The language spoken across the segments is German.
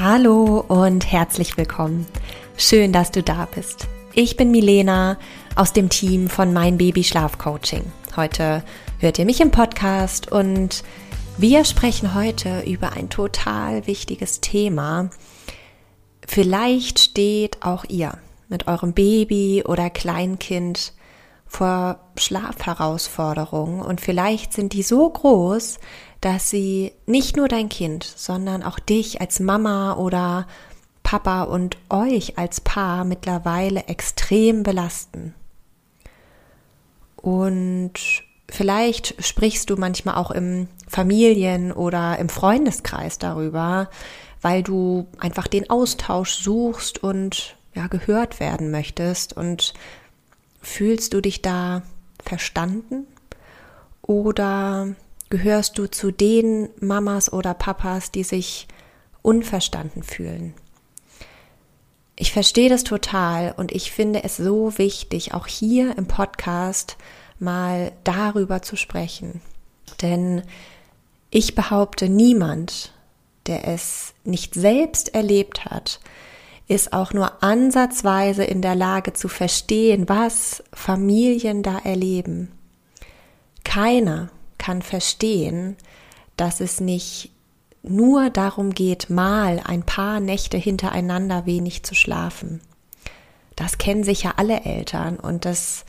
Hallo und herzlich willkommen. Schön, dass du da bist. Ich bin Milena aus dem Team von Mein Baby Schlaf Coaching. Heute hört ihr mich im Podcast und wir sprechen heute über ein total wichtiges Thema. Vielleicht steht auch ihr mit eurem Baby oder Kleinkind vor Schlafherausforderungen und vielleicht sind die so groß, dass sie nicht nur dein Kind, sondern auch dich als Mama oder Papa und euch als Paar mittlerweile extrem belasten. Und vielleicht sprichst du manchmal auch im Familien- oder im Freundeskreis darüber, weil du einfach den Austausch suchst und ja, gehört werden möchtest und fühlst du dich da verstanden oder Gehörst du zu den Mamas oder Papas, die sich unverstanden fühlen? Ich verstehe das total und ich finde es so wichtig, auch hier im Podcast mal darüber zu sprechen. Denn ich behaupte, niemand, der es nicht selbst erlebt hat, ist auch nur ansatzweise in der Lage zu verstehen, was Familien da erleben. Keiner kann verstehen, dass es nicht nur darum geht, mal ein paar Nächte hintereinander wenig zu schlafen. Das kennen sicher alle Eltern und das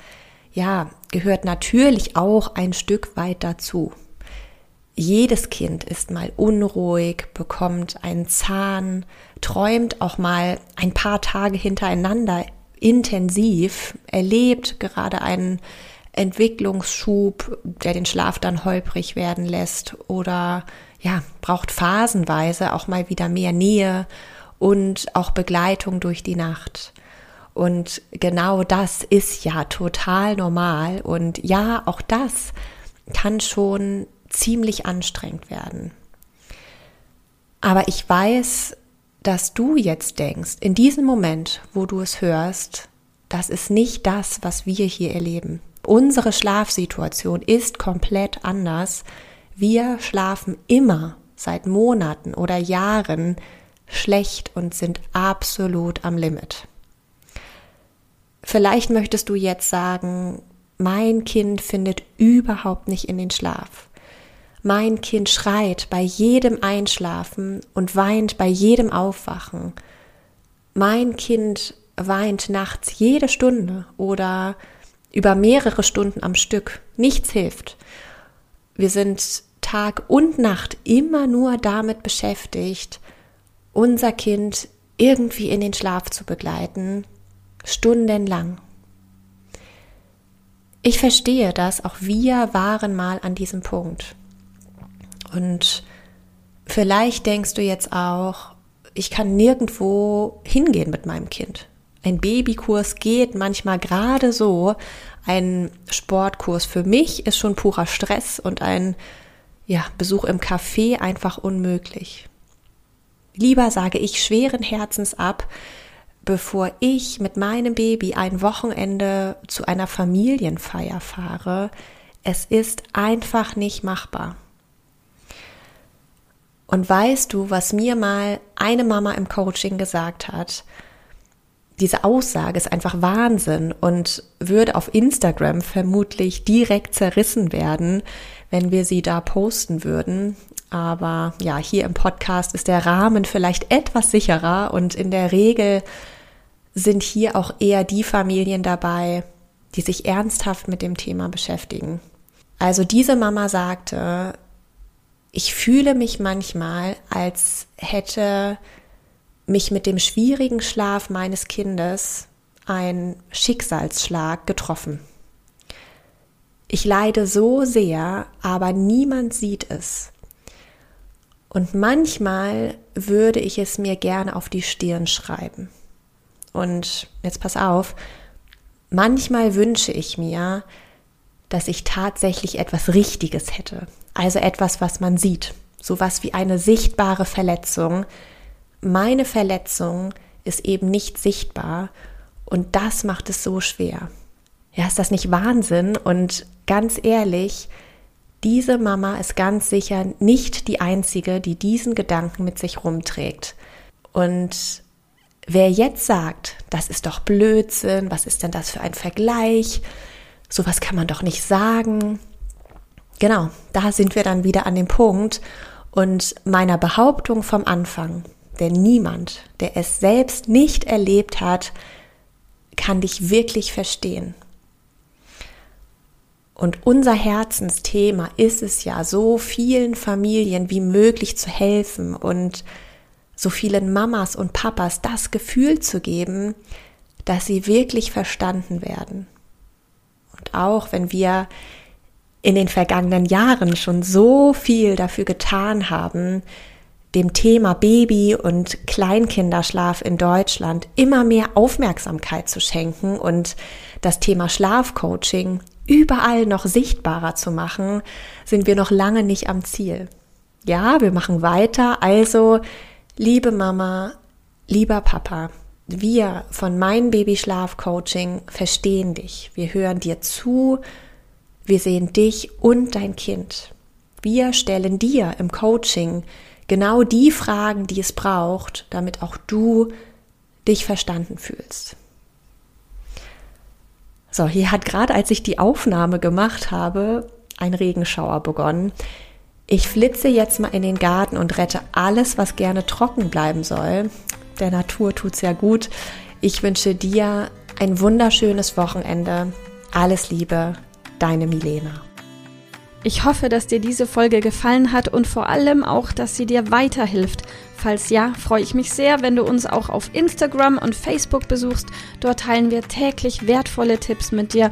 ja, gehört natürlich auch ein Stück weit dazu. Jedes Kind ist mal unruhig, bekommt einen Zahn, träumt auch mal ein paar Tage hintereinander intensiv, erlebt gerade einen Entwicklungsschub, der den Schlaf dann holprig werden lässt oder ja, braucht phasenweise auch mal wieder mehr Nähe und auch Begleitung durch die Nacht. Und genau das ist ja total normal und ja, auch das kann schon ziemlich anstrengend werden. Aber ich weiß, dass du jetzt denkst, in diesem Moment, wo du es hörst, das ist nicht das, was wir hier erleben. Unsere Schlafsituation ist komplett anders. Wir schlafen immer seit Monaten oder Jahren schlecht und sind absolut am Limit. Vielleicht möchtest du jetzt sagen, mein Kind findet überhaupt nicht in den Schlaf. Mein Kind schreit bei jedem Einschlafen und weint bei jedem Aufwachen. Mein Kind weint nachts jede Stunde oder über mehrere Stunden am Stück. Nichts hilft. Wir sind Tag und Nacht immer nur damit beschäftigt, unser Kind irgendwie in den Schlaf zu begleiten, stundenlang. Ich verstehe das, auch wir waren mal an diesem Punkt. Und vielleicht denkst du jetzt auch, ich kann nirgendwo hingehen mit meinem Kind. Ein Babykurs geht manchmal gerade so. Ein Sportkurs für mich ist schon purer Stress und ein ja, Besuch im Café einfach unmöglich. Lieber sage ich schweren Herzens ab, bevor ich mit meinem Baby ein Wochenende zu einer Familienfeier fahre. Es ist einfach nicht machbar. Und weißt du, was mir mal eine Mama im Coaching gesagt hat? diese Aussage ist einfach Wahnsinn und würde auf Instagram vermutlich direkt zerrissen werden, wenn wir sie da posten würden. Aber ja, hier im Podcast ist der Rahmen vielleicht etwas sicherer und in der Regel sind hier auch eher die Familien dabei, die sich ernsthaft mit dem Thema beschäftigen. Also diese Mama sagte, ich fühle mich manchmal, als hätte mich mit dem schwierigen Schlaf meines Kindes ein Schicksalsschlag getroffen. Ich leide so sehr, aber niemand sieht es. Und manchmal würde ich es mir gerne auf die Stirn schreiben. Und jetzt pass auf, manchmal wünsche ich mir, dass ich tatsächlich etwas Richtiges hätte. Also etwas, was man sieht. Sowas wie eine sichtbare Verletzung. Meine Verletzung ist eben nicht sichtbar und das macht es so schwer. Ja, ist das nicht Wahnsinn? Und ganz ehrlich, diese Mama ist ganz sicher nicht die einzige, die diesen Gedanken mit sich rumträgt. Und wer jetzt sagt, das ist doch Blödsinn, was ist denn das für ein Vergleich? Sowas kann man doch nicht sagen. Genau, da sind wir dann wieder an dem Punkt und meiner Behauptung vom Anfang. Denn niemand, der es selbst nicht erlebt hat, kann dich wirklich verstehen. Und unser Herzensthema ist es ja, so vielen Familien wie möglich zu helfen und so vielen Mamas und Papas das Gefühl zu geben, dass sie wirklich verstanden werden. Und auch wenn wir in den vergangenen Jahren schon so viel dafür getan haben, dem Thema Baby- und Kleinkinderschlaf in Deutschland immer mehr Aufmerksamkeit zu schenken und das Thema Schlafcoaching überall noch sichtbarer zu machen, sind wir noch lange nicht am Ziel. Ja, wir machen weiter. Also, liebe Mama, lieber Papa, wir von Mein Babyschlaf Coaching verstehen dich. Wir hören dir zu. Wir sehen dich und dein Kind. Wir stellen dir im Coaching genau die Fragen, die es braucht, damit auch du dich verstanden fühlst. So, hier hat gerade, als ich die Aufnahme gemacht habe, ein Regenschauer begonnen. Ich flitze jetzt mal in den Garten und rette alles, was gerne trocken bleiben soll. Der Natur tut sehr gut. Ich wünsche dir ein wunderschönes Wochenende. Alles Liebe, deine Milena. Ich hoffe, dass dir diese Folge gefallen hat und vor allem auch, dass sie dir weiterhilft Falls ja, freue ich mich sehr, wenn du uns auch auf Instagram und Facebook besuchst. Dort teilen wir täglich wertvolle Tipps mit dir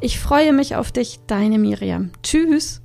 Ich freue mich auf dich, deine Miriam. Tschüss.